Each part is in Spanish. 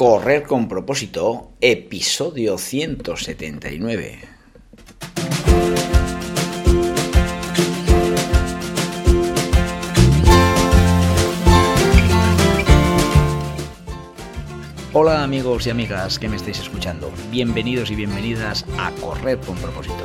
Correr con propósito, episodio 179. Hola amigos y amigas que me estáis escuchando, bienvenidos y bienvenidas a Correr con propósito,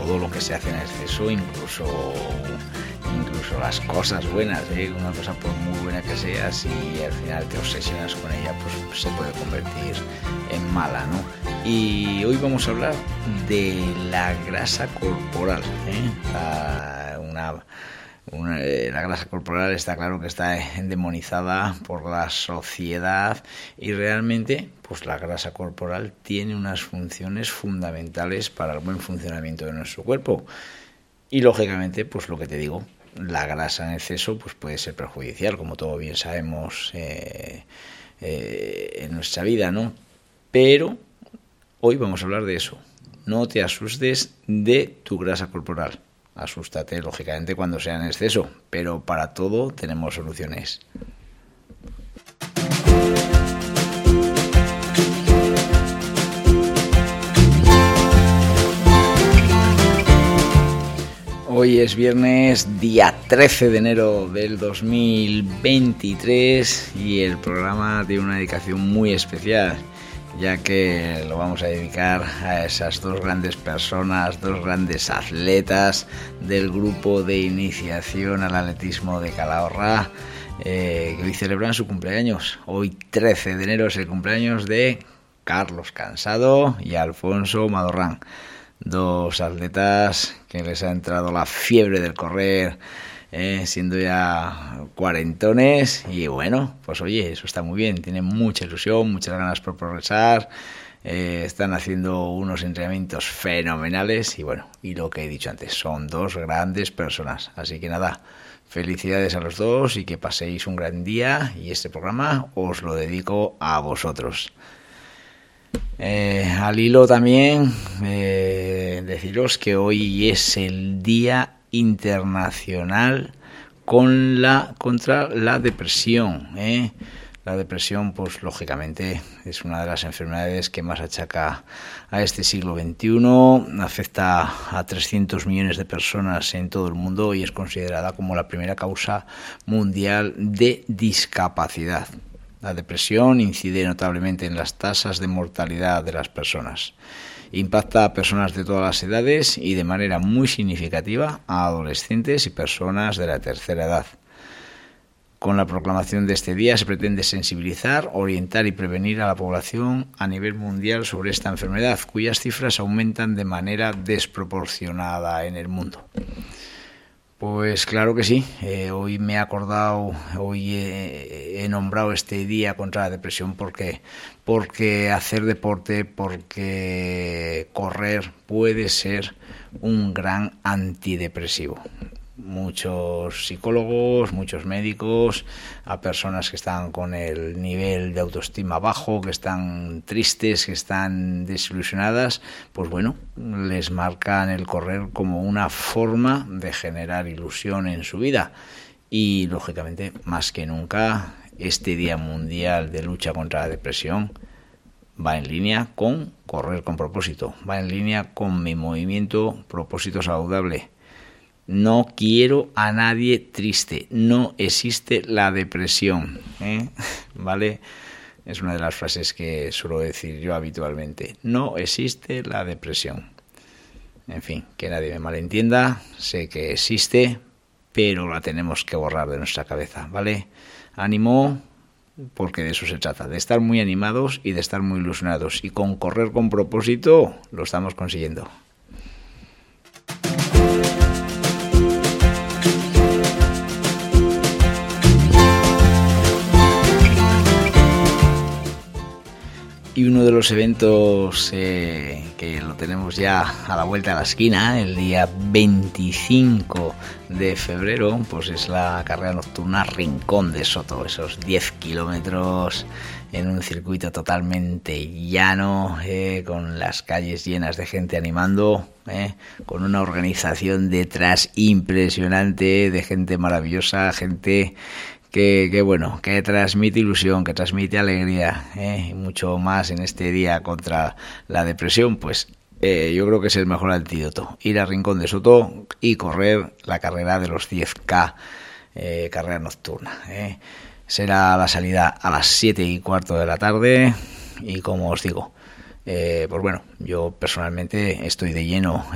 todo lo que se hace en exceso, incluso, incluso las cosas buenas, ¿eh? una cosa por muy buena que sea, si al final te obsesionas con ella, pues se puede convertir en mala, ¿no? Y hoy vamos a hablar de la grasa corporal, ¿eh? una eh, la grasa corporal está claro que está endemonizada por la sociedad y realmente pues la grasa corporal tiene unas funciones fundamentales para el buen funcionamiento de nuestro cuerpo. Y lógicamente pues lo que te digo la grasa en exceso pues puede ser perjudicial como todos bien sabemos eh, eh, en nuestra vida no pero hoy vamos a hablar de eso. No te asustes de tu grasa corporal Asústate, lógicamente, cuando sea en exceso, pero para todo tenemos soluciones. Hoy es viernes, día 13 de enero del 2023 y el programa tiene una dedicación muy especial ya que lo vamos a dedicar a esas dos grandes personas, dos grandes atletas del grupo de iniciación al atletismo de Calahorra, eh, que hoy celebran su cumpleaños. Hoy 13 de enero es el cumpleaños de Carlos Cansado y Alfonso Madorrán, dos atletas que les ha entrado la fiebre del correr eh, siendo ya cuarentones y bueno, pues oye, eso está muy bien, tienen mucha ilusión, muchas ganas por progresar, eh, están haciendo unos entrenamientos fenomenales y bueno, y lo que he dicho antes, son dos grandes personas, así que nada, felicidades a los dos y que paséis un gran día y este programa os lo dedico a vosotros. Eh, al hilo también deciros que hoy es el día internacional con la, contra la depresión. ¿eh? La depresión, pues lógicamente, es una de las enfermedades que más achaca a este siglo XXI. Afecta a 300 millones de personas en todo el mundo y es considerada como la primera causa mundial de discapacidad. La depresión incide notablemente en las tasas de mortalidad de las personas. Impacta a personas de todas las edades y de manera muy significativa a adolescentes y personas de la tercera edad. Con la proclamación de este día se pretende sensibilizar, orientar y prevenir a la población a nivel mundial sobre esta enfermedad, cuyas cifras aumentan de manera desproporcionada en el mundo. Pues claro que sí. Eh, hoy me he acordado, hoy he, nombrado este día contra la depresión porque, porque hacer deporte, porque correr puede ser un gran antidepresivo muchos psicólogos, muchos médicos, a personas que están con el nivel de autoestima bajo, que están tristes, que están desilusionadas, pues bueno, les marcan el correr como una forma de generar ilusión en su vida. Y lógicamente, más que nunca, este Día Mundial de Lucha contra la Depresión va en línea con correr con propósito, va en línea con mi movimiento propósito saludable no quiero a nadie triste. No existe la depresión. ¿eh? ¿Vale? Es una de las frases que suelo decir yo habitualmente. No existe la depresión. En fin, que nadie me malentienda. Sé que existe, pero la tenemos que borrar de nuestra cabeza. ¿Vale? Ánimo, porque de eso se trata, de estar muy animados y de estar muy ilusionados. Y con correr con propósito lo estamos consiguiendo. Y uno de los eventos eh, que lo tenemos ya a la vuelta de la esquina, el día 25 de febrero, pues es la carrera nocturna Rincón de Soto, esos 10 kilómetros en un circuito totalmente llano, eh, con las calles llenas de gente animando, eh, con una organización detrás impresionante, de gente maravillosa, gente que, bueno, que transmite ilusión, que transmite alegría, eh, y mucho más en este día contra la depresión, pues eh, yo creo que es el mejor antídoto. Ir a Rincón de Soto y correr la carrera de los 10K, eh, carrera nocturna. Será la salida a las 7 y cuarto de la tarde y como os digo, pues bueno, yo personalmente estoy de lleno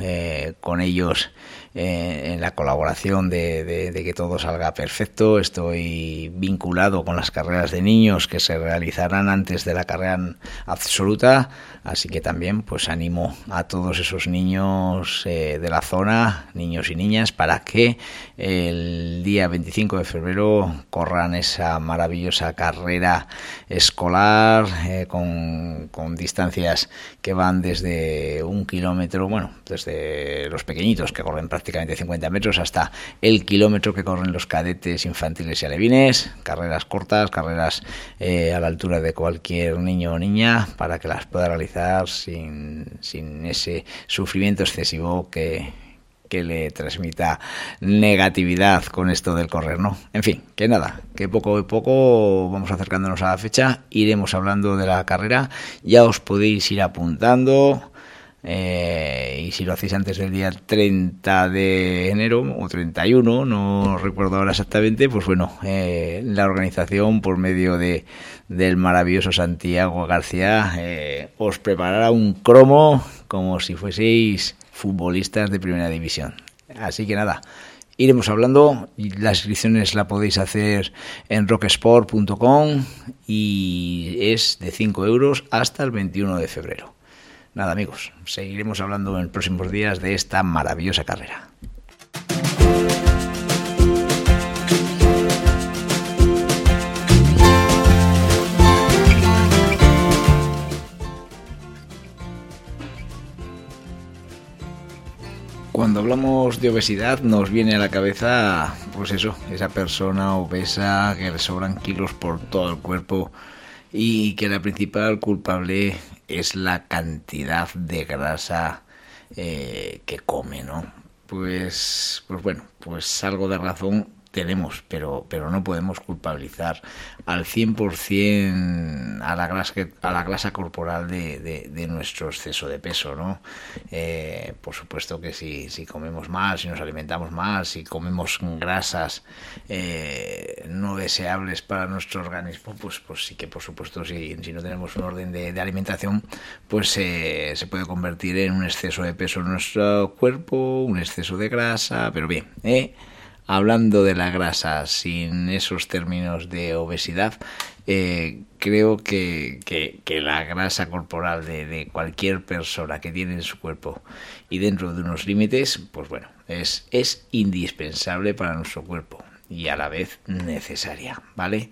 con ellos eh, en la colaboración de, que todo salga perfecto. Estoy vinculado con las carreras de niños que se realizarán antes de la carrera absoluta, así que también pues animo a todos esos niños eh, de la zona, niños y niñas, para que el día 25 de febrero corran esa maravillosa carrera escolar eh, con distancias que van desde un kilómetro, bueno, desde los pequeñitos que corren prácticamente prácticamente 50 metros hasta el kilómetro que corren los cadetes infantiles y alevines, carreras cortas, carreras eh, a la altura de cualquier niño o niña para que las pueda realizar sin, sin ese sufrimiento excesivo que, que le transmita negatividad con esto del correr, ¿no? En fin, que nada, que poco a poco vamos acercándonos a la fecha, iremos hablando de la carrera, ya os podéis ir apuntando eh, y si lo hacéis antes del día 30 de enero o 31, no recuerdo ahora exactamente, pues bueno, eh, la organización por medio de del maravilloso Santiago García eh, os preparará un cromo como si fueseis futbolistas de primera división. Así que nada, iremos hablando. Las inscripciones la podéis hacer en rocksport.com y es de 5 euros hasta el 21 de febrero. Nada amigos, seguiremos hablando en próximos días de esta maravillosa carrera. Cuando hablamos de obesidad nos viene a la cabeza, pues eso, esa persona obesa que le sobran kilos por todo el cuerpo y que la principal culpable es la cantidad de grasa eh, que come, ¿no? Pues, pues bueno, pues algo de razón tenemos, pero, pero no podemos culpabilizar al 100% a la grasa, a la grasa corporal de, de, nuestro exceso de peso, ¿no? Eh, por supuesto que si, si comemos más, si nos alimentamos más, si comemos grasas eh, no deseables para nuestro organismo, pues, pues sí que por supuesto si, si no tenemos un orden de, alimentación, pues eh, se puede convertir en un exceso de peso en nuestro cuerpo, un exceso de grasa, pero bien, ¿eh? Hablando de la grasa sin esos términos de obesidad, eh, creo que, que, la grasa corporal de, cualquier persona que tiene en su cuerpo y dentro de unos límites, pues bueno, es, es indispensable para nuestro cuerpo y a la vez necesaria, ¿vale?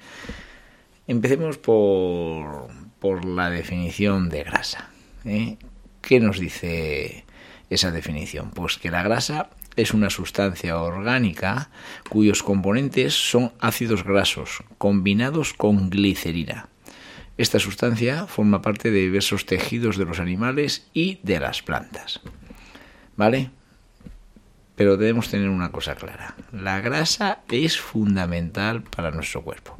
Empecemos por, por la definición de grasa. ¿eh? ¿Qué nos dice esa definición? Pues que la grasa es una sustancia orgánica cuyos componentes son ácidos grasos combinados con glicerina. Esta sustancia forma parte de diversos tejidos de los animales y de las plantas. ¿Vale? Pero debemos tener una cosa clara. La grasa es fundamental para nuestro cuerpo.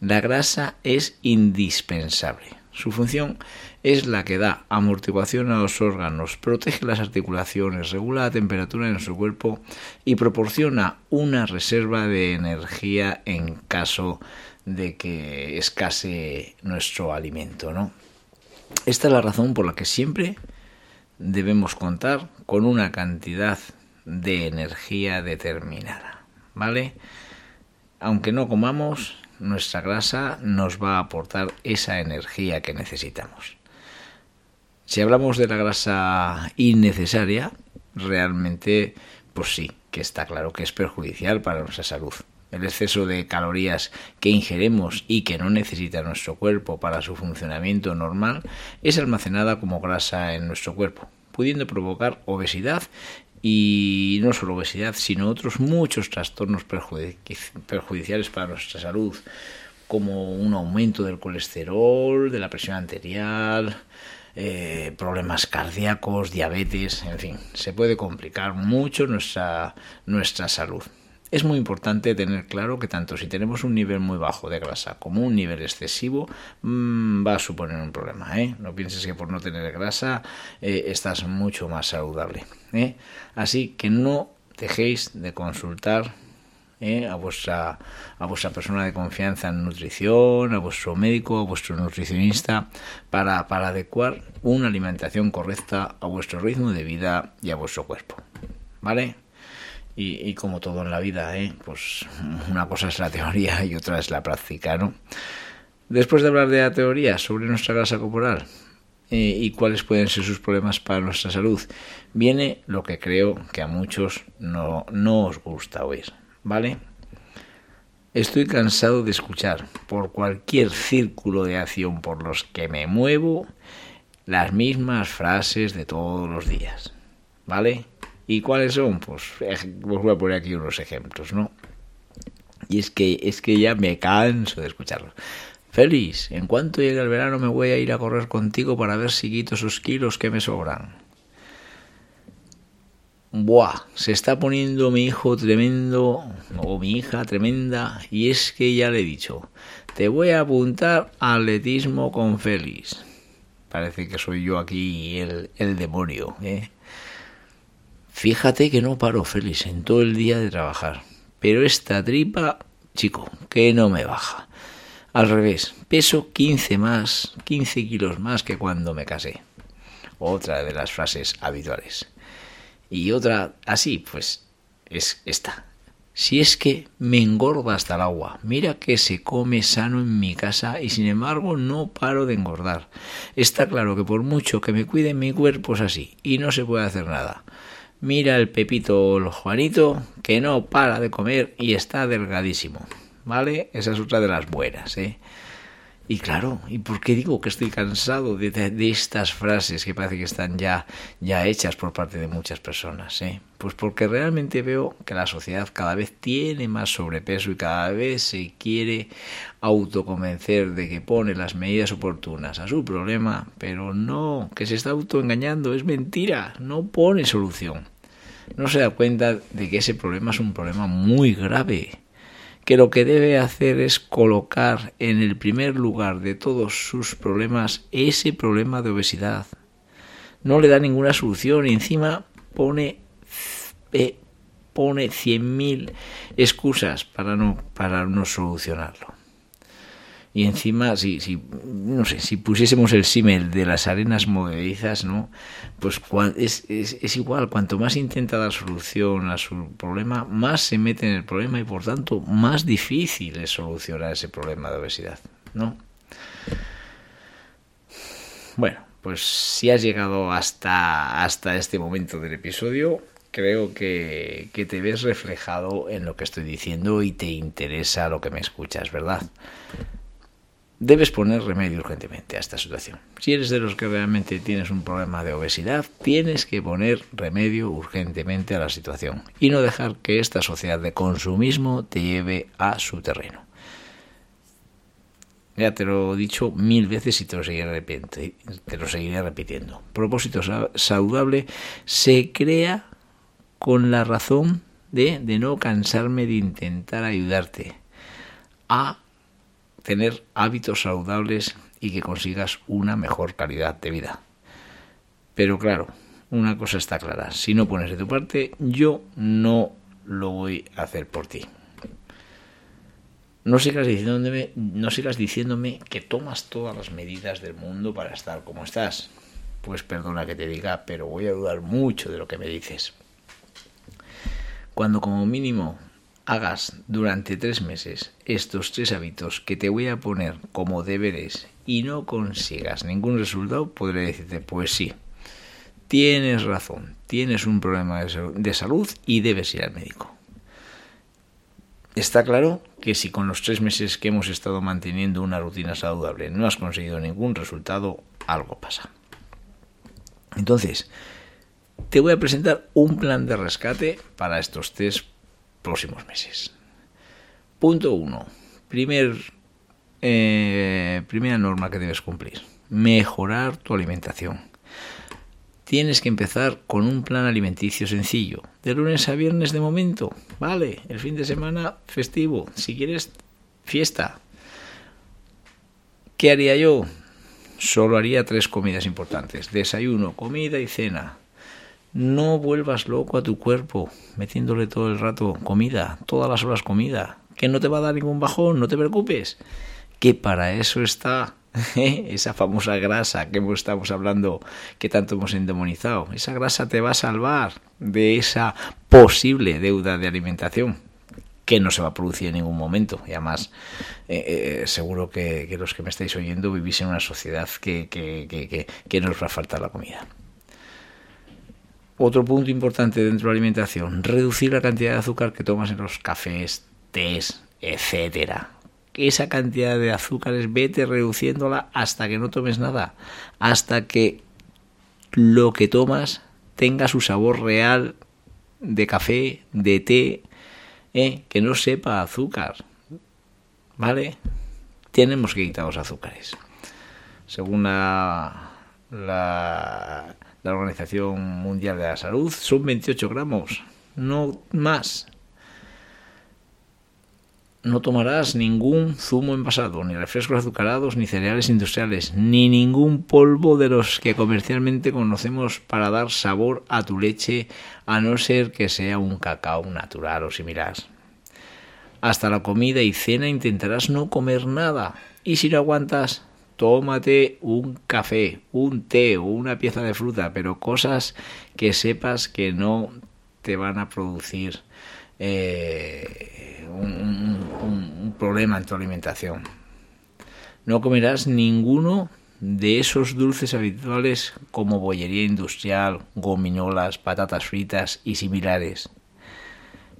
La grasa es indispensable. Su función es la que da amortiguación a los órganos, protege las articulaciones, regula la temperatura en nuestro cuerpo y proporciona una reserva de energía en caso de que escase nuestro alimento, ¿no? Esta es la razón por la que siempre debemos contar con una cantidad de energía determinada, ¿vale? Aunque no comamos, nuestra grasa nos va a aportar esa energía que necesitamos. Si hablamos de la grasa innecesaria, realmente, pues sí, que está claro que es perjudicial para nuestra salud. el exceso de calorías que ingeremos y que no necesita nuestro cuerpo para su funcionamiento normal, es almacenada como grasa en nuestro cuerpo, pudiendo provocar obesidad y no solo obesidad, sino otros muchos trastornos perjudiciales para nuestra salud, como un aumento del colesterol, de la presión arterial, eh, problemas cardíacos, diabetes, en fin, se puede complicar mucho nuestra, nuestra salud. Es muy importante tener claro que tanto si tenemos un nivel muy bajo de grasa como un nivel excesivo mm, va a suponer un problema. ¿eh? No pienses que por no tener grasa eh, estás mucho más saludable. ¿eh? Así que no dejéis de consultar a, vuestra, a vuestra persona de confianza en nutrición, a vuestro médico, a vuestro nutricionista, para adecuar una alimentación correcta a vuestro ritmo de vida y a vuestro cuerpo. ¿Vale? Y, como todo en la vida, ¿eh? pues una cosa es la teoría y otra es la práctica, ¿no? Después de hablar de la teoría sobre nuestra grasa corporal eh, y cuáles pueden ser sus problemas para nuestra salud, viene lo que creo que a muchos no, no os gusta oír, ¿vale? Estoy cansado de escuchar por cualquier círculo de acción por los que me muevo las mismas frases de todos los días, ¿vale? ¿Y cuáles son? Pues os voy a poner aquí unos ejemplos, ¿no? Y es que, es que ya me canso de escucharlos. Feliz, en cuanto llegue el verano me voy a ir a correr contigo para ver si quito esos kilos que me sobran. Buah, se está poniendo mi hijo tremendo, o mi hija tremenda, y es que ya le he dicho, te voy a apuntar al atletismo con Félix. Parece que soy yo aquí el, el demonio, ¿eh? Fíjate que no paro, Félix, en todo el día de trabajar. Pero esta tripa, chico, que no me baja. Al revés, peso 15 más, 15 kilos más que cuando me casé. Otra de las frases habituales. Y otra así, pues, es esta. Si es que me engorda hasta el agua. Mira que se come sano en mi casa y sin embargo no paro de engordar. Está claro que por mucho que me cuide mi cuerpo es así y no se puede hacer nada. Mira el Pepito el Juanito, que no para de comer y está delgadísimo. ¿Vale? Esa es otra de las buenas, ¿eh? Y claro, ¿y por qué digo que estoy cansado de, de, estas frases que parece que están ya, ya hechas por parte de muchas personas? ¿eh? Pues porque realmente veo que la sociedad cada vez tiene más sobrepeso y cada vez se quiere autoconvencer de que pone las medidas oportunas a su problema, pero no, que se está autoengañando, es mentira, no pone solución. No se da cuenta de que ese problema es un problema muy grave que lo que debe hacer es colocar en el primer lugar de todos sus problemas ese problema de obesidad. No le da ninguna solución y encima pone, eh, pone 100.000 excusas para no, para no solucionarlo y encima si, si no sé si pusiésemos el símil de las arenas movedizas no pues es, es, es, igual cuanto más intenta dar solución a su problema más se mete en el problema y por tanto más difícil es solucionar ese problema de obesidad no bueno pues si has llegado hasta hasta este momento del episodio creo que, que te ves reflejado en lo que estoy diciendo y te interesa lo que me escuchas, ¿verdad? Debes poner remedio urgentemente a esta situación. Si eres de los que realmente tienes un problema de obesidad, tienes que poner remedio urgentemente a la situación y no dejar que esta sociedad de consumismo te lleve a su terreno. Ya te lo he dicho mil veces y te lo seguiré, te lo seguiré repitiendo. Propósito saludable se crea con la razón de, de no cansarme de intentar ayudarte a tener hábitos saludables y que consigas una mejor calidad de vida. Pero claro, una cosa está clara, si no pones de tu parte, yo no lo voy a hacer por ti. No sigas diciéndome, no sigas diciéndome que tomas todas las medidas del mundo para estar como estás. Pues perdona que te diga, pero voy a dudar mucho de lo que me dices. Cuando como mínimo hagas durante tres meses estos tres hábitos que te voy a poner como deberes y no consigas ningún resultado, podré decirte, pues sí, tienes razón, tienes un problema de salud y debes ir al médico. Está claro que si con los tres meses que hemos estado manteniendo una rutina saludable no has conseguido ningún resultado, algo pasa. Entonces, te voy a presentar un plan de rescate para estos tres próximos meses. Punto 1. Primer, eh, primera norma que debes cumplir. Mejorar tu alimentación. Tienes que empezar con un plan alimenticio sencillo. De lunes a viernes de momento. Vale. El fin de semana festivo. Si quieres, fiesta. ¿Qué haría yo? Solo haría tres comidas importantes. Desayuno, comida y cena. No vuelvas loco a tu cuerpo metiéndole todo el rato comida, todas las horas comida, que no te va a dar ningún bajón, no te preocupes, que para eso está ¿eh? esa famosa grasa que estamos hablando, que tanto hemos endemonizado. Esa grasa te va a salvar de esa posible deuda de alimentación que no se va a producir en ningún momento. Y además, eh, eh, seguro que, los que me estáis oyendo vivís en una sociedad que, que, que, que nos va a faltar la comida. Otro punto importante dentro de la alimentación, reducir la cantidad de azúcar que tomas en los cafés, tés, etcétera. Esa cantidad de azúcares vete reduciéndola hasta que no tomes nada, hasta que lo que tomas tenga su sabor real de café, de té, ¿eh? que no sepa azúcar. ¿Vale? Tenemos que quitar los azúcares. Según la, la la Organización Mundial de la Salud, son 28 gramos, no más. No tomarás ningún zumo envasado, ni refrescos azucarados, ni cereales industriales, ni ningún polvo de los que comercialmente conocemos para dar sabor a tu leche, a no ser que sea un cacao natural o similar. Hasta la comida y cena intentarás no comer nada, y si no aguantas, tómate un café, un té o una pieza de fruta, pero cosas que sepas que no te van a producir eh, un, problema en tu alimentación. No comerás ninguno de esos dulces habituales como bollería industrial, gominolas, patatas fritas y similares.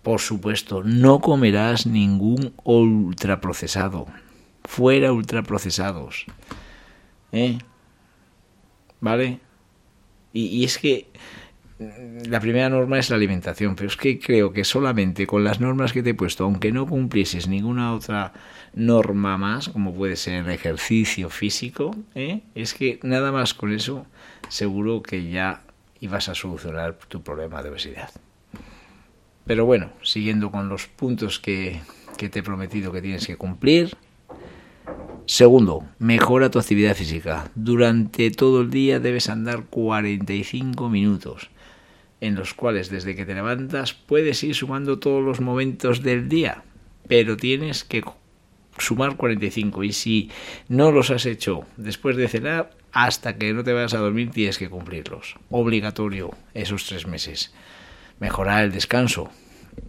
Por supuesto, no comerás ningún ultraprocesado fuera ultraprocesados. ¿Eh? ¿Vale? Y, es que mm, la primera norma es la alimentación, pero es que creo que solamente con las normas que te he puesto, aunque no cumplieses ninguna otra norma más, como puede ser el ejercicio físico, ¿eh? es que nada más con eso seguro que ya ibas a solucionar tu problema de obesidad. Pero bueno, siguiendo con los puntos que, que te he prometido que tienes que cumplir, Segundo, mejora tu actividad física. Durante todo el día debes andar 45 minutos, en los cuales desde que te levantas puedes ir sumando todos los momentos del día, pero tienes que sumar 45 y si no los has hecho después de cenar, hasta que no te vayas a dormir tienes que cumplirlos. Obligatorio esos tres meses. Mejorar el descanso,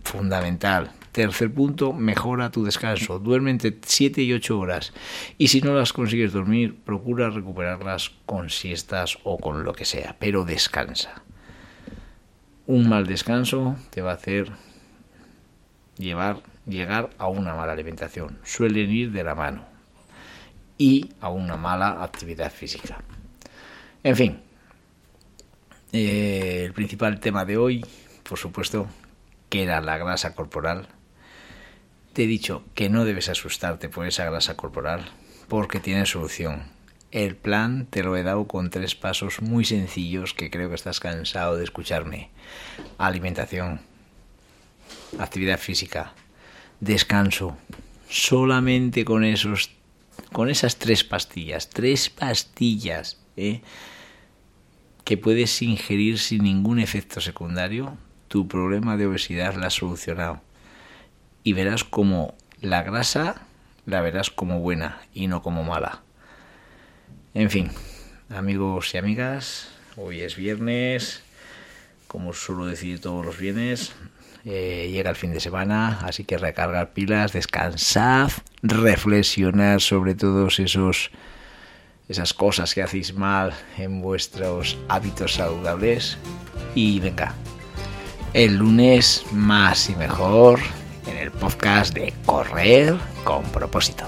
fundamental. Tercer punto, mejora tu descanso. Duerme entre 7 y 8 horas. Y si no las consigues dormir, procura recuperarlas con siestas o con lo que sea, pero descansa. Un mal descanso te va a hacer llevar, llegar a una mala alimentación. Suelen ir de la mano. Y a una mala actividad física. En fin, eh, el principal tema de hoy, por supuesto, que era la grasa corporal, te he dicho que no debes asustarte por esa grasa corporal, porque tiene solución. El plan te lo he dado con tres pasos muy sencillos que creo que estás cansado de escucharme. Alimentación, actividad física, descanso. Solamente con esos con esas tres pastillas, tres pastillas, ¿eh? que puedes ingerir sin ningún efecto secundario, tu problema de obesidad la has solucionado. Y verás como la grasa la verás como buena y no como mala. En fin, amigos y amigas, hoy es viernes, como suelo decir todos los viernes, eh, llega el fin de semana, así que recargar pilas, descansad, reflexionar sobre todos esos esas cosas que hacéis mal en vuestros hábitos saludables y venga, el lunes más y mejor en el podcast de Correr con propósito.